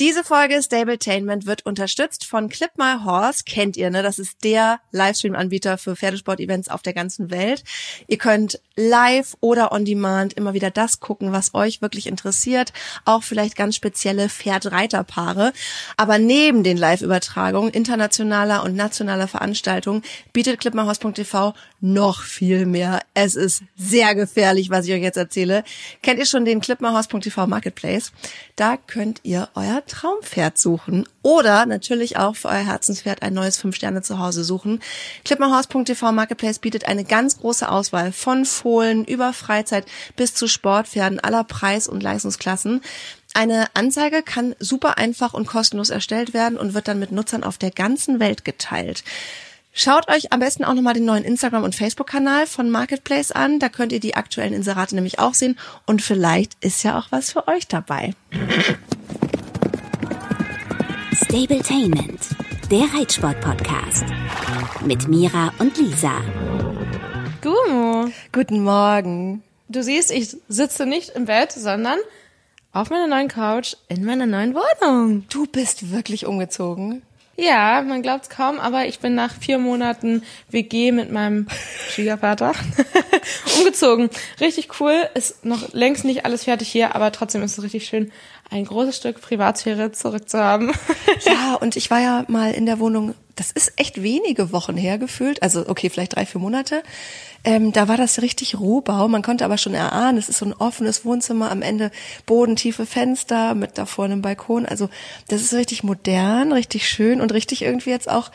Diese Folge Stabletainment wird unterstützt von Clip My Horse. Kennt ihr, ne? Das ist der Livestream-Anbieter für Pferdesport-Events auf der ganzen Welt. Ihr könnt live oder on demand immer wieder das gucken, was euch wirklich interessiert. Auch vielleicht ganz spezielle Pferd-Reiter-Paare. Aber neben den Live-Übertragungen internationaler und nationaler Veranstaltungen bietet clipmyhorse.tv noch viel mehr. Es ist sehr gefährlich, was ich euch jetzt erzähle. Kennt ihr schon den clipmyhorse.tv Marketplace? Da könnt ihr euer Traumpferd suchen oder natürlich auch für euer Herzenspferd ein neues fünf Sterne zu Hause suchen. Clipmyhorse.tv Marketplace bietet eine ganz große Auswahl von Fohlen über Freizeit bis zu Sportpferden aller Preis- und Leistungsklassen. Eine Anzeige kann super einfach und kostenlos erstellt werden und wird dann mit Nutzern auf der ganzen Welt geteilt. Schaut euch am besten auch nochmal den neuen Instagram- und Facebook-Kanal von Marketplace an. Da könnt ihr die aktuellen Inserate nämlich auch sehen. Und vielleicht ist ja auch was für euch dabei. Stabletainment, der Reitsport-Podcast. Mit Mira und Lisa. Gumo, Guten Morgen. du siehst, ich sitze nicht im Bett, sondern auf meiner neuen Couch in meiner neuen Wohnung. Du bist wirklich umgezogen. Ja, man glaubt's kaum, aber ich bin nach vier Monaten WG mit meinem Schwiegervater umgezogen. Richtig cool, ist noch längst nicht alles fertig hier, aber trotzdem ist es richtig schön, ein großes Stück Privatsphäre zurückzuhaben. Ja, und ich war ja mal in der Wohnung, das ist echt wenige Wochen her gefühlt, also okay, vielleicht drei, vier Monate. Ähm, da war das richtig Rohbau, man konnte aber schon erahnen, es ist so ein offenes Wohnzimmer, am Ende bodentiefe Fenster mit da vorne einem Balkon. Also das ist richtig modern, richtig schön und richtig irgendwie jetzt auch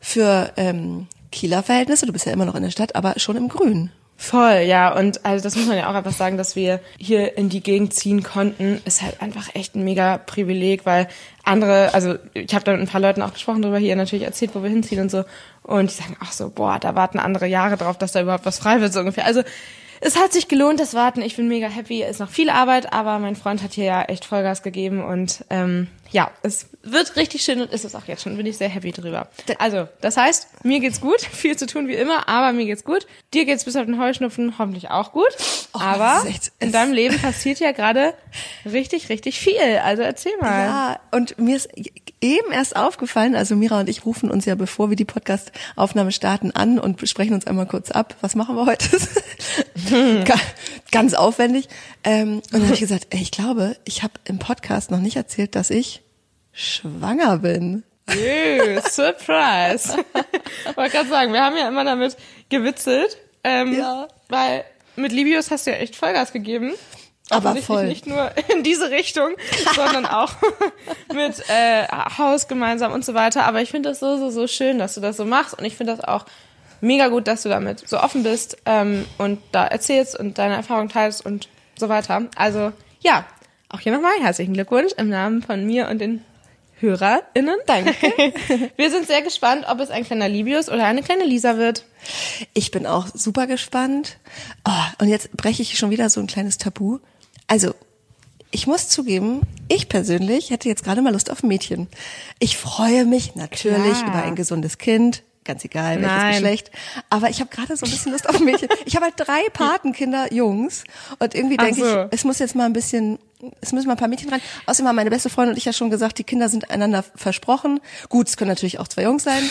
für ähm, Kieler Verhältnisse, du bist ja immer noch in der Stadt, aber schon im Grün. Voll, ja. Und also das muss man ja auch einfach sagen, dass wir hier in die Gegend ziehen konnten, ist halt einfach echt ein mega Privileg, weil andere, also ich habe da mit ein paar Leuten auch gesprochen darüber hier natürlich erzählt, wo wir hinziehen und so. Und die sagen auch so, boah, da warten andere Jahre drauf, dass da überhaupt was frei wird, so ungefähr. Also es hat sich gelohnt, das Warten. Ich bin mega happy. Ist noch viel Arbeit, aber mein Freund hat hier ja echt Vollgas gegeben und ähm, ja, es wird richtig schön und ist es auch jetzt schon. Bin ich sehr happy drüber. Also, das heißt, mir geht's gut, viel zu tun wie immer, aber mir geht's gut. Dir geht's bis auf den Heuschnupfen hoffentlich auch gut. Oh, aber echt- in deinem Leben passiert ja gerade richtig, richtig viel. Also erzähl mal. Ja, und mir ist eben erst aufgefallen, also Mira und ich rufen uns ja, bevor wir die Podcast-Aufnahme starten, an und besprechen uns einmal kurz ab. Was machen wir heute? Ga- Ganz aufwendig. Ähm, und dann habe ich gesagt, ey, ich glaube, ich habe im Podcast noch nicht erzählt, dass ich schwanger bin. Jö, Surprise. Wollte gerade sagen, wir haben ja immer damit gewitzelt. Ähm, Ja. Weil mit Libius hast du ja echt Vollgas gegeben. Aber voll. Nicht nur in diese Richtung, sondern auch mit äh, Haus gemeinsam und so weiter. Aber ich finde das so, so, so schön, dass du das so machst. Und ich finde das auch mega gut, dass du damit so offen bist ähm, und da erzählst und deine Erfahrung teilst und so weiter. Also ja, auch hier nochmal herzlichen Glückwunsch im Namen von mir und den HörerInnen. Danke. Wir sind sehr gespannt, ob es ein kleiner Libius oder eine kleine Lisa wird. Ich bin auch super gespannt. Oh, und jetzt breche ich schon wieder so ein kleines Tabu. Also, ich muss zugeben, ich persönlich hätte jetzt gerade mal Lust auf ein Mädchen. Ich freue mich natürlich Klar. über ein gesundes Kind. Ganz egal, welches Nein. Geschlecht. Aber ich habe gerade so ein bisschen Lust auf ein Mädchen. Ich habe halt drei Patenkinder, Jungs. Und irgendwie denke so. ich, es muss jetzt mal ein bisschen, es müssen mal ein paar Mädchen rein. Außerdem haben meine beste Freundin und ich ja schon gesagt, die Kinder sind einander versprochen. Gut, es können natürlich auch zwei Jungs sein.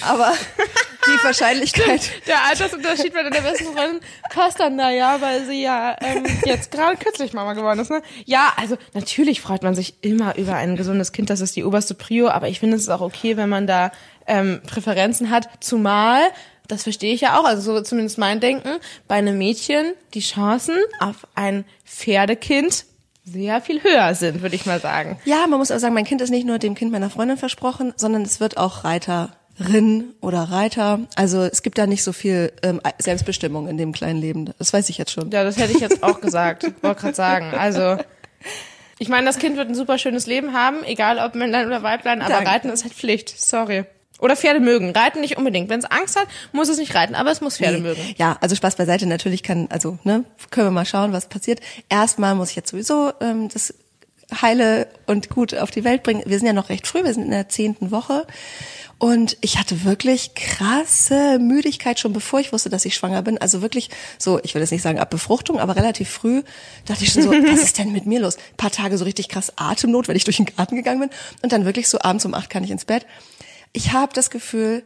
Aber die Wahrscheinlichkeit, Der Altersunterschied bei deiner besten Freundin passt dann da ja, weil sie ja ähm, jetzt gerade kürzlich Mama geworden ist. Ne? Ja, also natürlich freut man sich immer über ein gesundes Kind, das ist die oberste Prio, aber ich finde es ist auch okay, wenn man da ähm, Präferenzen hat, zumal das verstehe ich ja auch, also so zumindest mein Denken, bei einem Mädchen die Chancen auf ein Pferdekind sehr viel höher sind, würde ich mal sagen. Ja, man muss auch sagen, mein Kind ist nicht nur dem Kind meiner Freundin versprochen, sondern es wird auch Reiterin oder Reiter. Also es gibt da nicht so viel ähm, Selbstbestimmung in dem kleinen Leben. Das weiß ich jetzt schon. Ja, das hätte ich jetzt auch gesagt. Wollte gerade sagen. Also, ich meine, das Kind wird ein super schönes Leben haben, egal ob Männlein oder Weiblein, aber Danke. Reiten ist halt Pflicht. Sorry. Oder Pferde mögen. Reiten nicht unbedingt. Wenn es Angst hat, muss es nicht reiten, aber es muss Pferde mögen. Ja, also Spaß beiseite. Natürlich kann, also ne, können wir mal schauen, was passiert. Erstmal muss ich jetzt sowieso ähm, das heile und gut auf die Welt bringen. Wir sind ja noch recht früh, wir sind in der zehnten Woche. Und ich hatte wirklich krasse Müdigkeit schon bevor ich wusste, dass ich schwanger bin. Also wirklich so, ich will jetzt nicht sagen ab Befruchtung, aber relativ früh dachte ich schon so, was ist denn mit mir los? Ein paar Tage so richtig krass Atemnot, weil ich durch den Garten gegangen bin. Und dann wirklich so abends um acht kann ich ins Bett. Ich habe das Gefühl,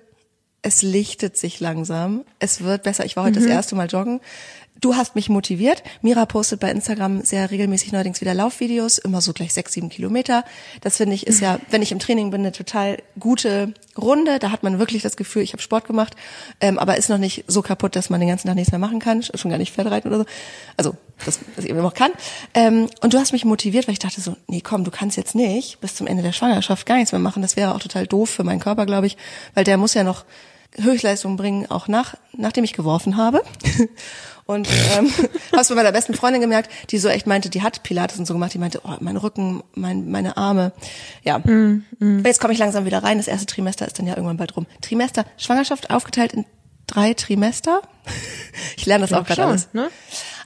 es lichtet sich langsam. Es wird besser. Ich war heute mhm. das erste Mal joggen. Du hast mich motiviert. Mira postet bei Instagram sehr regelmäßig neuerdings wieder Laufvideos, immer so gleich sechs, sieben Kilometer. Das finde ich ist ja, wenn ich im Training bin, eine total gute Runde. Da hat man wirklich das Gefühl, ich habe Sport gemacht, ähm, aber ist noch nicht so kaputt, dass man den ganzen Tag nichts mehr machen kann, schon gar nicht Pferdereiten oder so. Also, dass, dass ich immer noch kann. Ähm, und du hast mich motiviert, weil ich dachte so, nee, komm, du kannst jetzt nicht bis zum Ende der Schwangerschaft gar nichts mehr machen. Das wäre auch total doof für meinen Körper, glaube ich, weil der muss ja noch Höchstleistung bringen, auch nach, nachdem ich geworfen habe. Und ähm, hab's bei meiner besten Freundin gemerkt, die so echt meinte, die hat Pilates und so gemacht, die meinte, oh, mein Rücken, mein, meine Arme. Ja. Mm, mm. Jetzt komme ich langsam wieder rein. Das erste Trimester ist dann ja irgendwann bald rum. Trimester, Schwangerschaft aufgeteilt in drei Trimester. ich lerne das auch gerade alles. Ne?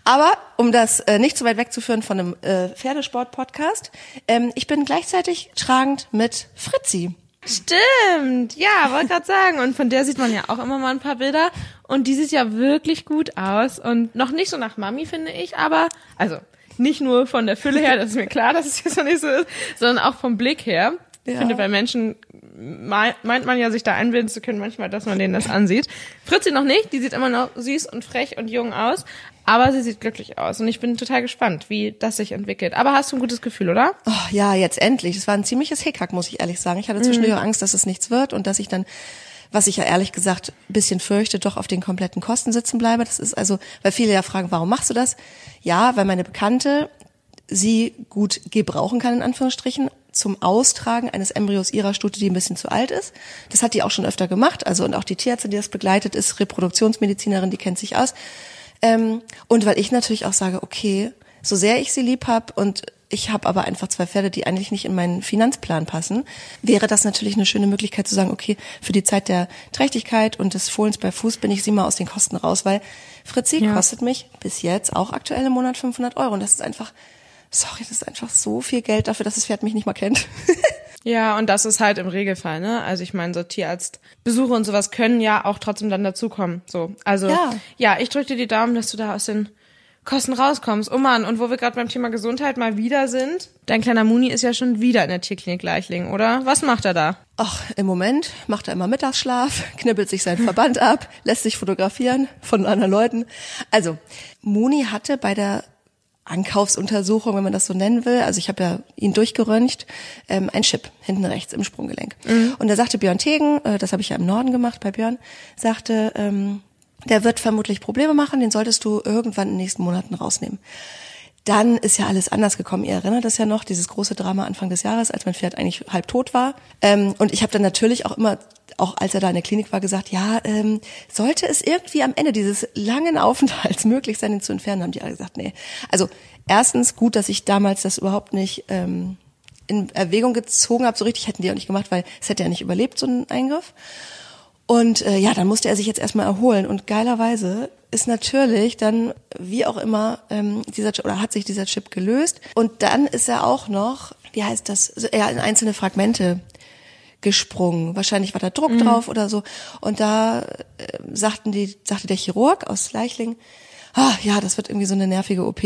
Aber um das äh, nicht zu weit wegzuführen von einem äh, Pferdesport-Podcast, ähm, ich bin gleichzeitig tragend mit Fritzi. Stimmt, ja, wollte gerade sagen. Und von der sieht man ja auch immer mal ein paar Bilder. Und die sieht ja wirklich gut aus. Und noch nicht so nach Mami, finde ich, aber, also, nicht nur von der Fülle her, das ist mir klar, dass es jetzt noch nicht so ist, sondern auch vom Blick her. Ich finde, bei Menschen meint man ja, sich da einbilden zu können, manchmal, dass man denen das ansieht. Fritzi noch nicht, die sieht immer noch süß und frech und jung aus, aber sie sieht glücklich aus und ich bin total gespannt, wie das sich entwickelt. Aber hast du ein gutes Gefühl, oder? Oh, ja, jetzt endlich. Es war ein ziemlich Hickhack, muss ich ehrlich sagen. Ich hatte zwischendurch mhm. Angst, dass es nichts wird und dass ich dann was ich ja ehrlich gesagt ein bisschen fürchte, doch auf den kompletten Kosten sitzen bleibe. Das ist also, weil viele ja fragen, warum machst du das? Ja, weil meine Bekannte sie gut gebrauchen kann, in Anführungsstrichen, zum Austragen eines Embryos ihrer Stute, die ein bisschen zu alt ist. Das hat die auch schon öfter gemacht. Also und auch die Tierärztin, die das begleitet, ist Reproduktionsmedizinerin, die kennt sich aus. Ähm, und weil ich natürlich auch sage, okay, so sehr ich sie lieb hab und ich habe aber einfach zwei Pferde, die eigentlich nicht in meinen Finanzplan passen, wäre das natürlich eine schöne Möglichkeit zu sagen, okay, für die Zeit der Trächtigkeit und des Fohlens bei Fuß bin ich sie mal aus den Kosten raus, weil Fritzi ja. kostet mich bis jetzt auch aktuell im Monat 500 Euro und das ist einfach, sorry, das ist einfach so viel Geld dafür, dass das Pferd mich nicht mal kennt. Ja, und das ist halt im Regelfall, ne? Also ich meine, so Tierarztbesuche und sowas können ja auch trotzdem dann dazukommen. So. Also ja, ja ich drücke dir die Daumen, dass du da aus den Kosten rauskommst. Oh Mann, und wo wir gerade beim Thema Gesundheit mal wieder sind, dein kleiner Muni ist ja schon wieder in der Tierklinik Leichling, oder? Was macht er da? Ach, im Moment macht er immer Mittagsschlaf, knibbelt sich seinen Verband ab, lässt sich fotografieren von anderen Leuten. Also, Muni hatte bei der Ankaufsuntersuchung, wenn man das so nennen will. Also ich habe ja ihn durchgeröntgt, ähm, ein Chip hinten rechts im Sprunggelenk. Mhm. Und da sagte Björn Tegen, äh, das habe ich ja im Norden gemacht bei Björn, sagte, ähm, der wird vermutlich Probleme machen, den solltest du irgendwann in den nächsten Monaten rausnehmen. Dann ist ja alles anders gekommen. Ihr erinnert das ja noch, dieses große Drama Anfang des Jahres, als mein Pferd eigentlich halb tot war. Ähm, und ich habe dann natürlich auch immer auch als er da in der Klinik war, gesagt, ja, ähm, sollte es irgendwie am Ende dieses langen Aufenthalts möglich sein, ihn zu entfernen, haben die alle gesagt, nee. Also erstens gut, dass ich damals das überhaupt nicht ähm, in Erwägung gezogen habe. So richtig hätten die auch nicht gemacht, weil es hätte ja nicht überlebt, so ein Eingriff. Und äh, ja, dann musste er sich jetzt erstmal erholen. Und geilerweise ist natürlich dann, wie auch immer, ähm, dieser oder hat sich dieser Chip gelöst. Und dann ist er auch noch, wie heißt das, ja, in einzelne Fragmente gesprungen. Wahrscheinlich war da Druck mhm. drauf oder so. Und da äh, sagten die, sagte der Chirurg aus Leichling, ah, ja, das wird irgendwie so eine nervige OP.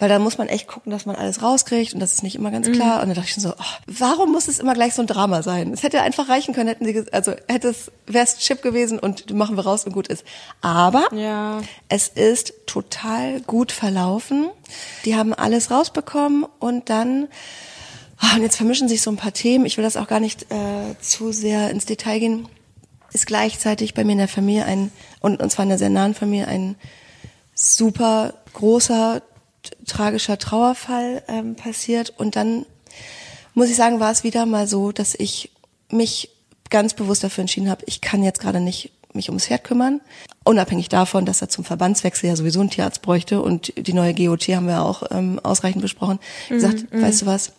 Weil da muss man echt gucken, dass man alles rauskriegt und das ist nicht immer ganz klar. Mhm. Und da dachte ich schon so, oh, warum muss es immer gleich so ein Drama sein? Es hätte einfach reichen können, hätten sie, also hätte es, wäre es Chip gewesen und machen wir raus und gut ist. Aber ja. es ist total gut verlaufen. Die haben alles rausbekommen und dann Ah, und jetzt vermischen sich so ein paar Themen. Ich will das auch gar nicht äh, zu sehr ins Detail gehen. Ist gleichzeitig bei mir in der Familie ein, und, und zwar in der sehr nahen Familie, ein super großer, tragischer Trauerfall ähm, passiert. Und dann muss ich sagen, war es wieder mal so, dass ich mich ganz bewusst dafür entschieden habe, ich kann jetzt gerade nicht mich ums Pferd kümmern. Unabhängig davon, dass er zum Verbandswechsel ja sowieso einen Tierarzt bräuchte und die neue GOT haben wir auch ähm, ausreichend besprochen. Mhm, gesagt, mm, weißt du was,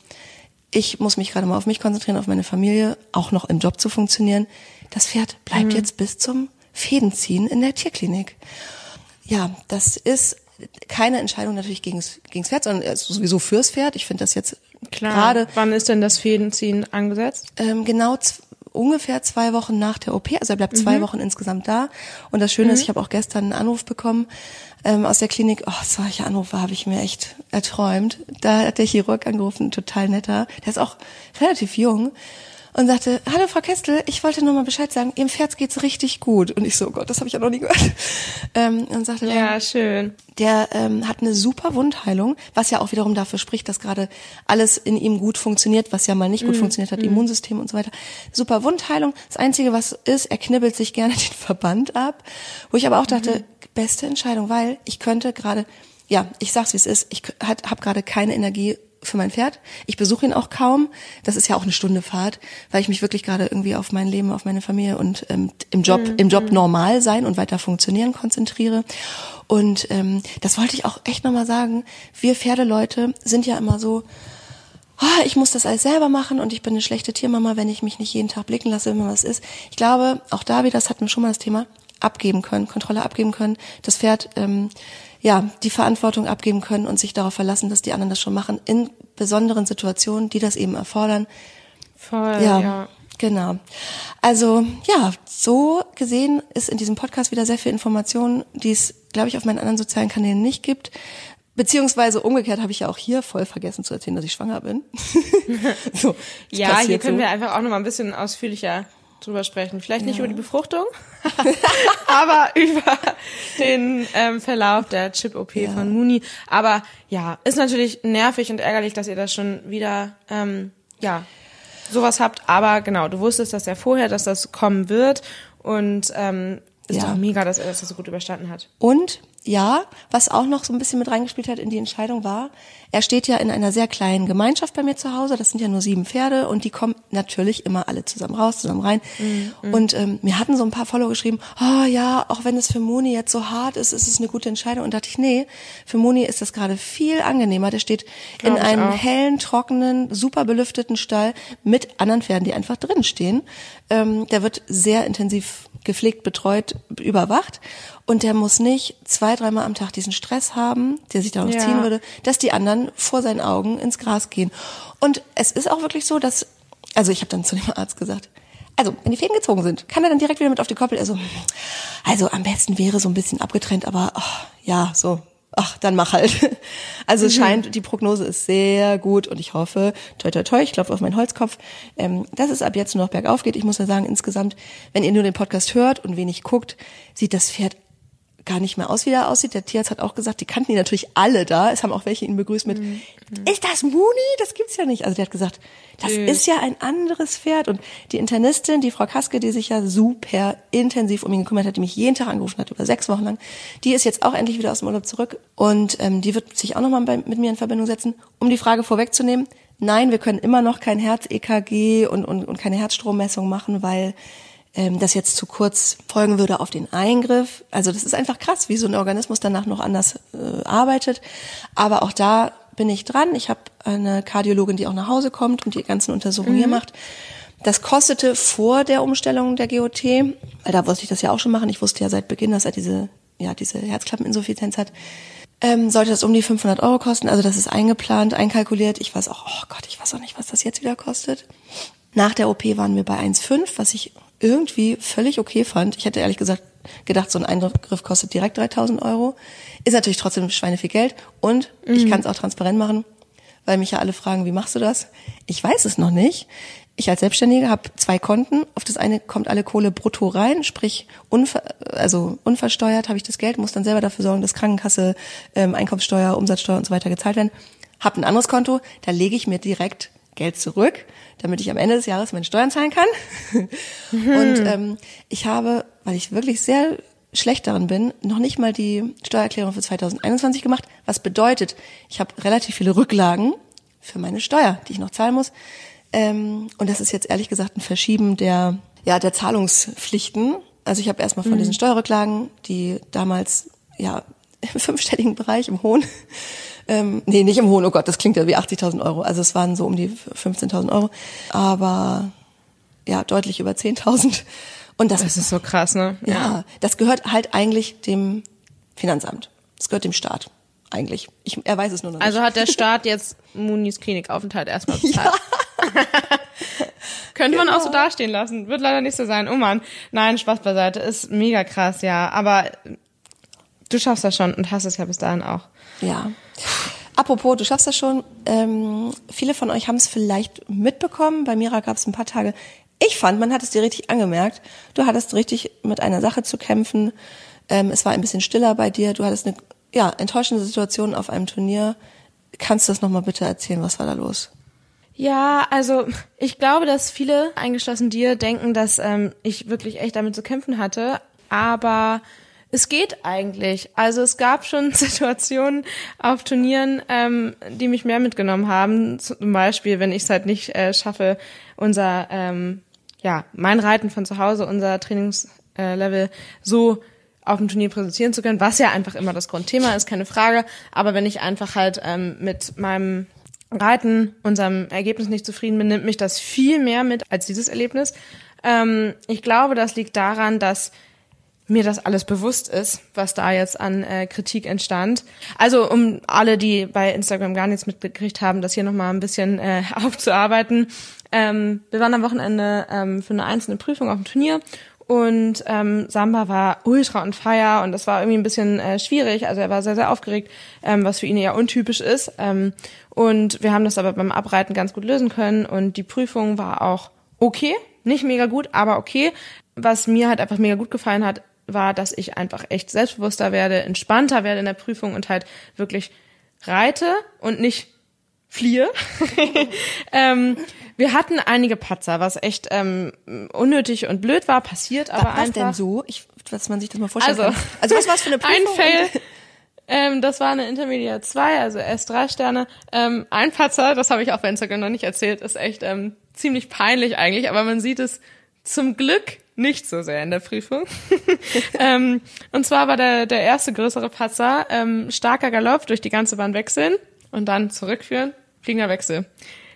ich muss mich gerade mal auf mich konzentrieren, auf meine Familie, auch noch im Job zu funktionieren. Das Pferd bleibt mhm. jetzt bis zum Fädenziehen in der Tierklinik. Ja, das ist keine Entscheidung natürlich gegens, gegens Pferd, sondern sowieso fürs Pferd. Ich finde das jetzt Klar. gerade Wann ist denn das Fädenziehen angesetzt? ähm, genau ungefähr zwei Wochen nach der OP. Also er bleibt zwei Wochen insgesamt da. Und das Schöne ist, ich habe auch gestern einen Anruf bekommen ähm, aus der Klinik. Oh, solche Anrufe habe ich mir echt erträumt. Da hat der Chirurg angerufen, total netter. Der ist auch relativ jung. Und sagte, hallo Frau Kestel, ich wollte nur mal Bescheid sagen, Ihrem Pferd geht's richtig gut. Und ich so, oh Gott, das habe ich ja noch nie gehört. Ähm, und sagte, dann, Ja, schön. der ähm, hat eine super Wundheilung, was ja auch wiederum dafür spricht, dass gerade alles in ihm gut funktioniert, was ja mal nicht gut funktioniert hat, Immunsystem und so weiter. Super Wundheilung. Das Einzige, was ist, er knibbelt sich gerne den Verband ab. Wo ich aber auch dachte, beste Entscheidung, weil ich könnte gerade, ja, ich sag's wie es ist, ich habe gerade keine Energie für mein Pferd. Ich besuche ihn auch kaum. Das ist ja auch eine Stunde Fahrt, weil ich mich wirklich gerade irgendwie auf mein Leben, auf meine Familie und ähm, im Job, im Job normal sein und weiter funktionieren konzentriere. Und ähm, das wollte ich auch echt nochmal sagen. Wir Pferdeleute sind ja immer so, ah, ich muss das alles selber machen und ich bin eine schlechte Tiermama, wenn ich mich nicht jeden Tag blicken lasse, wenn mal was ist. Ich glaube, auch da wieder, das hatten wir schon mal das Thema, abgeben können, Kontrolle abgeben können, das Pferd ähm, ja die Verantwortung abgeben können und sich darauf verlassen, dass die anderen das schon machen in besonderen Situationen, die das eben erfordern. Voll, Ja, ja. genau. Also ja, so gesehen ist in diesem Podcast wieder sehr viel Information, die es, glaube ich, auf meinen anderen sozialen Kanälen nicht gibt. Beziehungsweise umgekehrt habe ich ja auch hier voll vergessen zu erzählen, dass ich schwanger bin. so, Ja, hier können so. wir einfach auch noch mal ein bisschen ausführlicher drüber sprechen. Vielleicht nicht über die Befruchtung, aber über den ähm, Verlauf der Chip-OP Ja. von Muni. Aber ja, ist natürlich nervig und ärgerlich, dass ihr das schon wieder, ähm, ja, sowas habt. Aber genau, du wusstest das ja vorher, dass das kommen wird und ähm, ist Ja. doch mega, dass er das so gut überstanden hat. Und ja, was auch noch so ein bisschen mit reingespielt hat in die Entscheidung war, er steht ja in einer sehr kleinen Gemeinschaft bei mir zu Hause. Das sind ja nur sieben Pferde und die kommen natürlich immer alle zusammen raus, zusammen rein. Und ähm, mir hatten so ein paar Follower geschrieben, oh ja, auch wenn es für Moni jetzt so hart ist, ist es eine gute Entscheidung. Und dachte ich, nee, für Moni ist das gerade viel angenehmer. Der steht Glaub in einem auch. hellen, trockenen, super belüfteten Stall mit anderen Pferden, die einfach drin stehen. Ähm, der wird sehr intensiv gepflegt, betreut, überwacht. Und der muss nicht zwei, dreimal am Tag diesen Stress haben, der sich darauf Ja. ziehen würde, dass die anderen vor seinen Augen ins Gras gehen. Und es ist auch wirklich so, dass, also ich habe dann zu dem Arzt gesagt, also wenn die Fäden gezogen sind, kann er dann direkt wieder mit auf die Koppel. Also, also am besten wäre so ein bisschen abgetrennt, aber ach, ja, so, ach, dann mach halt. Also es scheint, die Prognose ist sehr gut und ich hoffe, toi toi toi, ich klopfe auf meinen Holzkopf, ähm, dass es ab jetzt nur noch bergauf geht. Ich muss ja sagen, insgesamt, wenn ihr nur den Podcast hört und wenig guckt, sieht das Pferd gar nicht mehr aus, wie er aussieht. Der Tierarzt hat auch gesagt, die kannten ihn natürlich alle da. Es haben auch welche ihn begrüßt mit, ist das Muni? Das gibt's ja nicht. Also der hat gesagt, das Süß. ist ja ein anderes Pferd. Und die Internistin, die Frau Kaske, die sich ja super intensiv um ihn gekümmert hat, die mich jeden Tag angerufen hat, über sechs Wochen lang, die ist jetzt auch endlich wieder aus dem Urlaub zurück. Und ähm, die wird sich auch nochmal mit mir in Verbindung setzen, um die Frage vorwegzunehmen. Nein, wir können immer noch kein Herz-EKG und, und, und keine Herzstrommessung machen, weil ähm, das jetzt zu kurz folgen würde auf den Eingriff. Also das ist einfach krass, wie so ein Organismus danach noch anders äh, arbeitet. Aber auch da bin ich dran. Ich habe eine Kardiologin, die auch nach Hause kommt und die ganzen Untersuchungen hier macht. Das kostete vor der Umstellung der GOT, weil da wollte ich das ja auch schon machen. Ich wusste ja seit Beginn, dass er diese, ja, diese Herzklappeninsuffizienz hat. Ähm, sollte das um die 500 Euro kosten. Also das ist eingeplant, einkalkuliert. Ich weiß auch, oh Gott, ich weiß auch nicht, was das jetzt wieder kostet. Nach der OP waren wir bei 1,5, was ich irgendwie völlig okay fand. Ich hätte ehrlich gesagt gedacht, so ein Eingriff kostet direkt 3000 Euro. Ist natürlich trotzdem Schweine viel Geld. Und ich kann es auch transparent machen, weil mich ja alle fragen, wie machst du das? Ich weiß es noch nicht. Ich als Selbstständige habe zwei Konten. Auf das eine kommt alle Kohle brutto rein, sprich unver also unversteuert habe ich das Geld, muss dann selber dafür sorgen, dass Krankenkasse, ähm, Einkommenssteuer, Umsatzsteuer und so weiter gezahlt werden. Hab ein anderes Konto, da lege ich mir direkt Geld zurück, damit ich am Ende des Jahres meine Steuern zahlen kann. Und ähm, ich habe, weil ich wirklich sehr schlecht darin bin, noch nicht mal die Steuererklärung für 2021 gemacht, was bedeutet, ich habe relativ viele Rücklagen für meine Steuer, die ich noch zahlen muss. Ähm, und das ist jetzt ehrlich gesagt ein Verschieben der, ja, der Zahlungspflichten. Also ich habe erstmal von diesen Steuerrücklagen, die damals ja im fünfstelligen Bereich, im hohen, ähm, nee, nicht im hohen, oh Gott, das klingt ja wie 80.000 Euro. Also es waren so um die 15.000 Euro, aber ja, deutlich über 10.000. Und das, Das ist so krass, ne? ja, das gehört halt eigentlich dem Finanzamt. Das gehört dem Staat. Eigentlich. Ich, er weiß es nur noch nicht. Also hat der Staat jetzt Munis Klinikaufenthalt erstmal bezahlt. Könnte man auch so Genau. dastehen lassen. Wird leider nicht so sein. Oh Mann. Nein, Spaß beiseite. Ist mega krass, ja. Aber du schaffst das schon und hast es ja bis dahin auch. Ja. Apropos, du schaffst das schon. Ähm, viele von euch haben es vielleicht mitbekommen. Bei Mira gab es ein paar Tage. Ich fand, man hat es dir richtig angemerkt. Du hattest richtig mit einer Sache zu kämpfen. Ähm, es war ein bisschen stiller bei dir. Du hattest eine ja, enttäuschende Situation auf einem Turnier. Kannst du das nochmal bitte erzählen? Was war da los? Ja, also ich glaube, dass viele, eingeschlossen dir, denken, dass ähm, ich wirklich echt damit zu kämpfen hatte. Aber es geht eigentlich. Also es gab schon Situationen auf Turnieren, ähm, die mich mehr mitgenommen haben. Zum Beispiel, wenn ich es halt nicht äh, schaffe, unser, ähm, ja, mein Reiten von zu Hause, unser Trainingslevel so auf dem Turnier präsentieren zu können, was ja einfach immer das Grundthema ist, keine Frage. Aber wenn ich einfach halt ähm, mit meinem Reiten, unserem Ergebnis nicht zufrieden bin, nimmt mich das viel mehr mit als dieses Erlebnis. Ähm, ich glaube, das liegt daran, dass mir das alles bewusst ist, was da jetzt an äh, Kritik entstand. Also um alle, die bei Instagram gar nichts mitgekriegt haben, das hier nochmal ein bisschen äh, aufzuarbeiten. Ähm, wir waren am Wochenende ähm, für eine einzelne Prüfung auf dem Turnier und ähm, Samba war ultra on fire und das war irgendwie ein bisschen äh, schwierig. Also er war sehr, sehr aufgeregt, ähm, was für ihn eher untypisch ist. Ähm, und wir haben das aber beim Abreiten ganz gut lösen können und die Prüfung war auch okay, nicht mega gut, aber okay. Was mir halt einfach mega gut gefallen hat, war, dass ich einfach echt selbstbewusster werde, entspannter werde in der Prüfung und halt wirklich reite und nicht fliehe. ähm, wir hatten einige Patzer, was echt ähm, unnötig und blöd war, passiert aber was einfach. denn so? Ich, dass man sich das mal vorstellen Also, kann. Also was war es für eine Prüfung? Ein Fail. Ähm, das war eine Intermediate 2, also erst drei Sterne. Ähm, ein Patzer, das habe ich auch bei Instagram noch nicht erzählt, ist echt ähm, ziemlich peinlich eigentlich, aber man sieht es zum Glück nicht so sehr in der Prüfung. ähm, und zwar war der, der erste größere Patzer ähm, starker Galopp durch die ganze Bahn wechseln und dann zurückführen, fliegender Wechsel.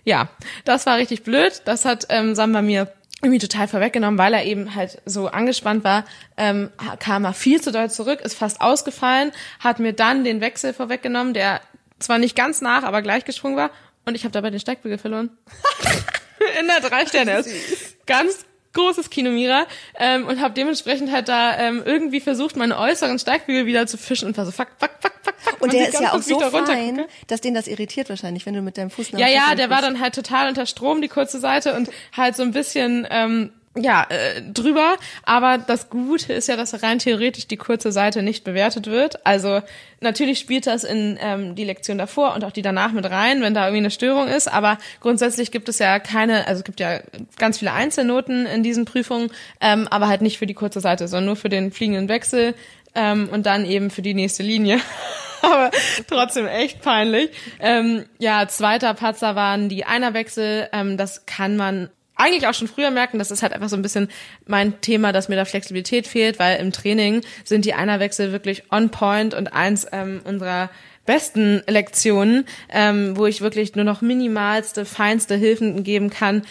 Ja, das war richtig blöd. Das hat ähm, Samba mir irgendwie total vorweggenommen, weil er eben halt so angespannt war, ähm, kam er viel zu doll zurück, ist fast ausgefallen, hat mir dann den Wechsel vorweggenommen, der zwar nicht ganz nach, aber gleich gesprungen war und ich habe dabei den Steigbügel verloren. In der drei Sterne. Ganz großes Kinomira ähm, und habe dementsprechend halt da ähm, irgendwie versucht, meine äußeren Steigbügel wieder zu fischen und war so fuck, fuck, fuck, fuck, fuck. Und der ist ja auch so fein, dass den das irritiert wahrscheinlich, wenn du mit deinem Fuß nach Ja, ja, der war dann halt total unter Strom, die kurze Seite und halt so ein bisschen ähm, ja äh, drüber. Aber das Gute ist ja, dass rein theoretisch die kurze Seite nicht bewertet wird. Also natürlich spielt das in ähm, die Lektion davor und auch die danach mit rein, wenn da irgendwie eine Störung ist. Aber grundsätzlich gibt es ja keine, also es gibt ja ganz viele Einzelnoten in diesen Prüfungen, ähm, aber halt nicht für die kurze Seite, sondern nur für den fliegenden Wechsel ähm, und dann eben für die nächste Linie. aber trotzdem echt peinlich. Ähm, ja, zweiter Patzer waren die Einerwechsel. Ähm, das kann man eigentlich auch schon früher merken, das ist halt einfach so ein bisschen mein Thema, dass mir da Flexibilität fehlt, weil im Training sind die Einerwechsel wirklich on point und eins ähm, unserer besten Lektionen, ähm, wo ich wirklich nur noch minimalste, feinste Hilfen geben kann,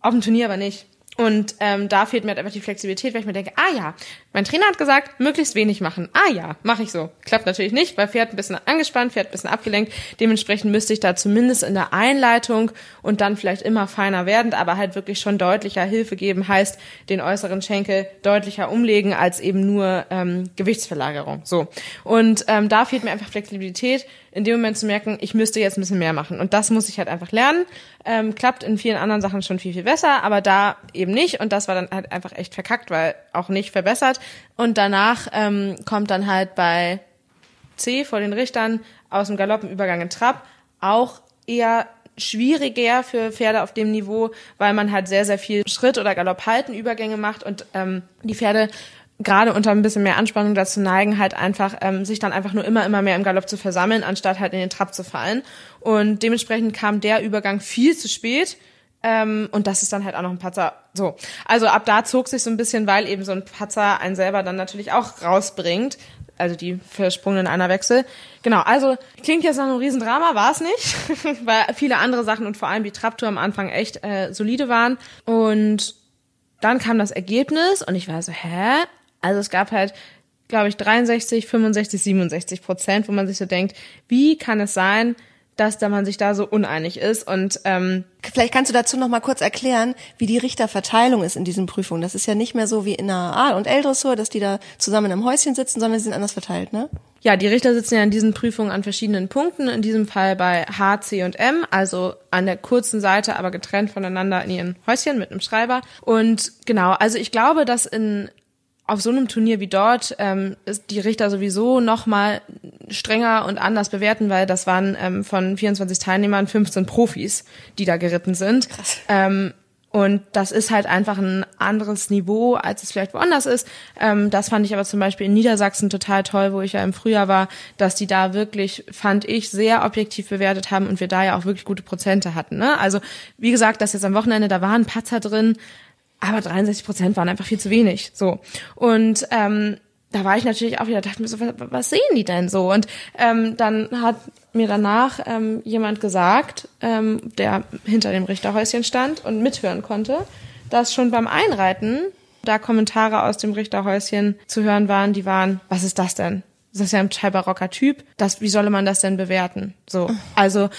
auf dem Turnier aber nicht. Und ähm, da fehlt mir halt einfach die Flexibilität, weil ich mir denke, ah ja, mein Trainer hat gesagt, möglichst wenig machen. Ah ja, mache ich so. Klappt natürlich nicht, weil Pferd ein bisschen angespannt, Pferd ein bisschen abgelenkt. Dementsprechend müsste ich da zumindest in der Einleitung und dann vielleicht immer feiner werdend, aber halt wirklich schon deutlicher Hilfe geben, heißt den äußeren Schenkel deutlicher umlegen als eben nur ähm, Gewichtsverlagerung. So. Und ähm, da fehlt mir einfach Flexibilität, in dem Moment zu merken, ich müsste jetzt ein bisschen mehr machen. Und das muss ich halt einfach lernen. Ähm, klappt in vielen anderen Sachen schon viel, viel besser, aber da eben nicht. Und das war dann halt einfach echt verkackt, weil auch nicht verbessert. Und danach ähm, kommt dann halt bei C vor den Richtern aus dem Galopp ein Übergang in Trab auch eher schwieriger für Pferde auf dem Niveau, weil man halt sehr, sehr viel Schritt- oder Galopphalten Übergänge macht und ähm, die Pferde gerade unter ein bisschen mehr Anspannung dazu neigen, halt einfach, ähm, sich dann einfach nur immer, immer mehr im Galopp zu versammeln, anstatt halt in den Trab zu fallen. Und dementsprechend kam der Übergang viel zu spät. Ähm, und das ist dann halt auch noch ein Patzer. So. Also ab da zog sich so ein bisschen, weil eben so ein Patzer einen selber dann natürlich auch rausbringt. Also die versprungenen Einerwechsel. Genau, also klingt jetzt nach einem Riesendrama, war es nicht. weil viele andere Sachen und vor allem die Trabtour am Anfang echt äh, solide waren. Und dann kam das Ergebnis und ich war so, hä? Also es gab halt glaube ich, 63, 65, 67 Prozent, wo man sich so denkt, wie kann es sein, dass da man sich da so uneinig ist und ähm, Vielleicht kannst du dazu noch mal kurz erklären, wie die Richterverteilung ist in diesen Prüfungen. Das ist ja nicht mehr so wie in der A- und L-Dressur, dass die da zusammen im Häuschen sitzen, sondern sie sind anders verteilt, ne? Ja, die Richter sitzen ja in diesen Prüfungen an verschiedenen Punkten, in diesem Fall bei H, C und M, also an der kurzen Seite, aber getrennt voneinander in ihren Häuschen mit einem Schreiber. Und genau, also ich glaube, dass in auf so einem Turnier wie dort ähm, ist die Richter sowieso noch mal strenger und anders bewerten, weil das waren ähm, von 24 Teilnehmern 15 Profis, die da geritten sind. Krass. Ähm, und das ist halt einfach ein anderes Niveau, als es vielleicht woanders ist. Ähm, das fand ich aber zum Beispiel in Niedersachsen total toll, wo ich ja im Frühjahr war, dass die da wirklich, fand ich, sehr objektiv bewertet haben und wir da ja auch wirklich gute Prozente hatten. Ne? Also wie gesagt, das jetzt am Wochenende, da waren Patzer drin, aber 63 Prozent waren einfach viel zu wenig. So und ähm, da war ich natürlich auch wieder, dachte mir so, was, was sehen die denn so? Und ähm, dann hat mir danach ähm, jemand gesagt, ähm, der hinter dem Richterhäuschen stand und mithören konnte, dass schon beim Einreiten da Kommentare aus dem Richterhäuschen zu hören waren, die waren, was ist das denn? Das ist ja ein barocker Typ. Das, wie solle man das denn bewerten? So, also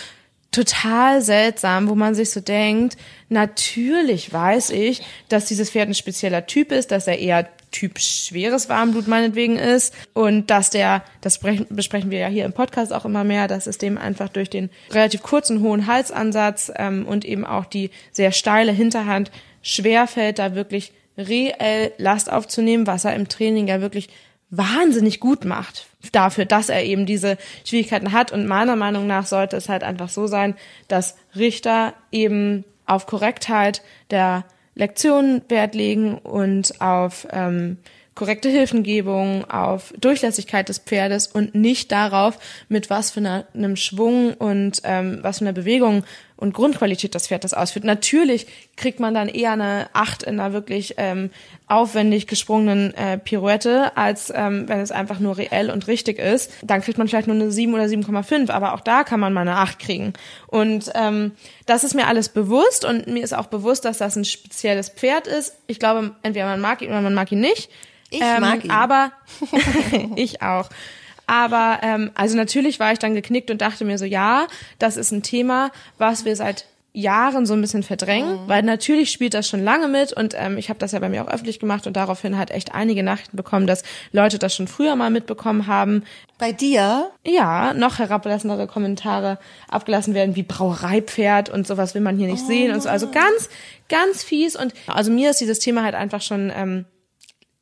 total seltsam, wo man sich so denkt, natürlich weiß ich, dass dieses Pferd ein spezieller Typ ist, dass er eher Typ schweres Warmblut meinetwegen ist und dass der, das besprechen wir ja hier im Podcast auch immer mehr, dass es dem einfach durch den relativ kurzen hohen Halsansatz ähm, und eben auch die sehr steile Hinterhand schwerfällt, da wirklich reell Last aufzunehmen, was er im Training ja wirklich wahnsinnig gut macht dafür, dass er eben diese Schwierigkeiten hat. Und meiner Meinung nach sollte es halt einfach so sein, dass Richter eben auf Korrektheit der Lektionen Wert legen und auf ähm, korrekte Hilfengebung, auf Durchlässigkeit des Pferdes und nicht darauf, mit was für einer, einem Schwung und ähm, was für einer Bewegung und Grundqualität das Pferd das ausführt. Natürlich kriegt man dann eher eine Acht in einer wirklich ähm, aufwendig gesprungenen äh, Pirouette, als ähm, wenn es einfach nur reell und richtig ist. Dann kriegt man vielleicht nur eine 7 oder 7,5, aber auch da kann man mal eine 8 kriegen. Und ähm, das ist mir alles bewusst und mir ist auch bewusst, dass das ein spezielles Pferd ist. Ich glaube, entweder man mag ihn oder man mag ihn nicht. Ich mag ihn. Aber ich auch. Aber ähm, also natürlich war ich dann geknickt und dachte mir so, ja, das ist ein Thema, was wir seit Jahren so ein bisschen verdrängen, weil natürlich spielt das schon lange mit und ähm, ich habe das ja bei mir auch öffentlich gemacht und daraufhin halt echt einige Nachrichten bekommen, dass Leute das schon früher mal mitbekommen haben. Bei dir? Ja, noch herablassendere Kommentare abgelassen werden wie Brauereipferd und sowas will man hier nicht sehen und so. Also ganz, ganz fies und also mir ist dieses Thema halt einfach schon ähm,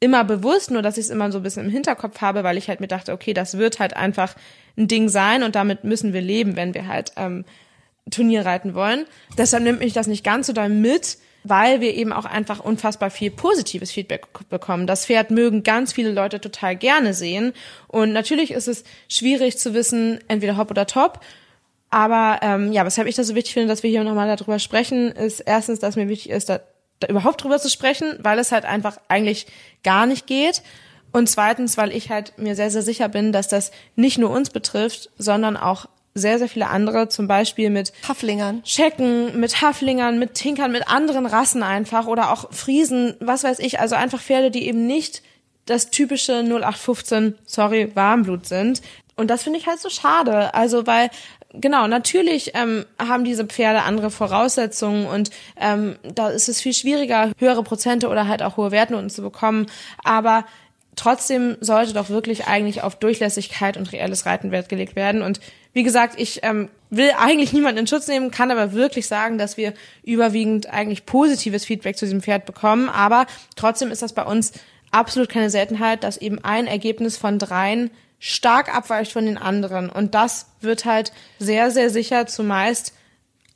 immer bewusst, nur dass ich es immer so ein bisschen im Hinterkopf habe, weil ich halt mir dachte, okay, das wird halt einfach ein Ding sein und damit müssen wir leben, wenn wir halt ähm, Turnier reiten wollen. Deshalb nimmt mich das nicht ganz so doll mit, weil wir eben auch einfach unfassbar viel positives Feedback bekommen. Das Pferd mögen ganz viele Leute total gerne sehen. Und natürlich ist es schwierig zu wissen, entweder hopp oder top. Aber ähm, ja, weshalb ich das so wichtig finde, dass wir hier nochmal darüber sprechen, ist erstens, dass mir wichtig ist, da, da überhaupt drüber zu sprechen, weil es halt einfach eigentlich gar nicht geht. Und zweitens, weil ich halt mir sehr, sehr sicher bin, dass das nicht nur uns betrifft, sondern auch sehr, sehr viele andere, zum Beispiel mit Haflingern. Schecken, mit Haflingern, mit Tinkern, mit anderen Rassen einfach oder auch Friesen, was weiß ich, also einfach Pferde, die eben nicht das typische 0815, sorry, Warmblut sind. Und das finde ich halt so schade. Also, weil, genau, natürlich ähm, haben diese Pferde andere Voraussetzungen und ähm, da ist es viel schwieriger, höhere Prozente oder halt auch hohe Wertnoten zu bekommen. Aber trotzdem sollte doch wirklich eigentlich auf Durchlässigkeit und reelles Reiten Wert gelegt werden. Und wie gesagt, ich ähm, will eigentlich niemanden in Schutz nehmen, kann aber wirklich sagen, dass wir überwiegend eigentlich positives Feedback zu diesem Pferd bekommen. Aber trotzdem ist das bei uns absolut keine Seltenheit, dass eben ein Ergebnis von dreien stark abweicht von den anderen. Und das wird halt sehr, sehr sicher zumeist